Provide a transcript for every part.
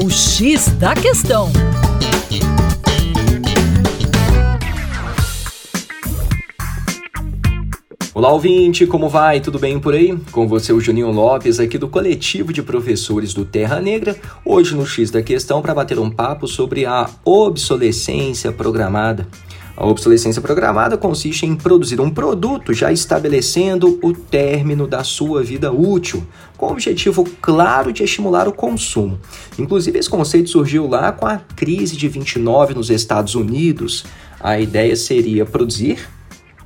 O X da Questão. Olá, ouvinte, como vai? Tudo bem por aí? Com você, o Juninho Lopes, aqui do Coletivo de Professores do Terra Negra, hoje no X da Questão para bater um papo sobre a obsolescência programada. A obsolescência programada consiste em produzir um produto já estabelecendo o término da sua vida útil, com o objetivo claro de estimular o consumo. Inclusive, esse conceito surgiu lá com a crise de 29 nos Estados Unidos. A ideia seria produzir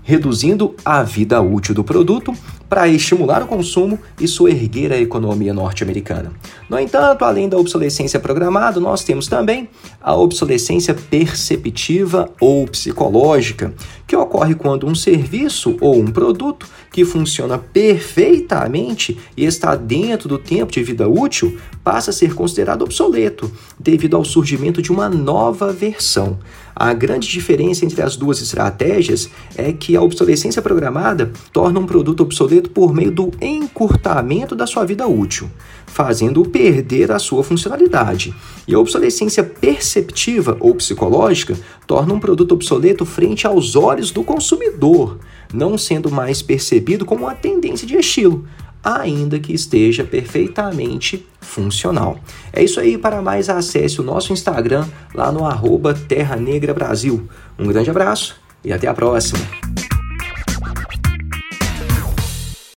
reduzindo a vida útil do produto para estimular o consumo e soerguer a economia norte-americana. No entanto, além da obsolescência programada, nós temos também a obsolescência perceptiva ou psicológica, que ocorre quando um serviço ou um produto que funciona perfeitamente e está dentro do tempo de vida útil passa a ser considerado obsoleto devido ao surgimento de uma nova versão. A grande diferença entre as duas estratégias é que a obsolescência programada torna um produto obsoleto por meio do encurtamento da sua vida útil, fazendo-o perder a sua funcionalidade. E a obsolescência perceptiva ou psicológica torna um produto obsoleto frente aos olhos do consumidor, não sendo mais percebido como uma tendência de estilo, ainda que esteja perfeitamente funcional. É isso aí, para mais acesse o nosso Instagram lá no arroba Terra Negra Brasil. Um grande abraço e até a próxima!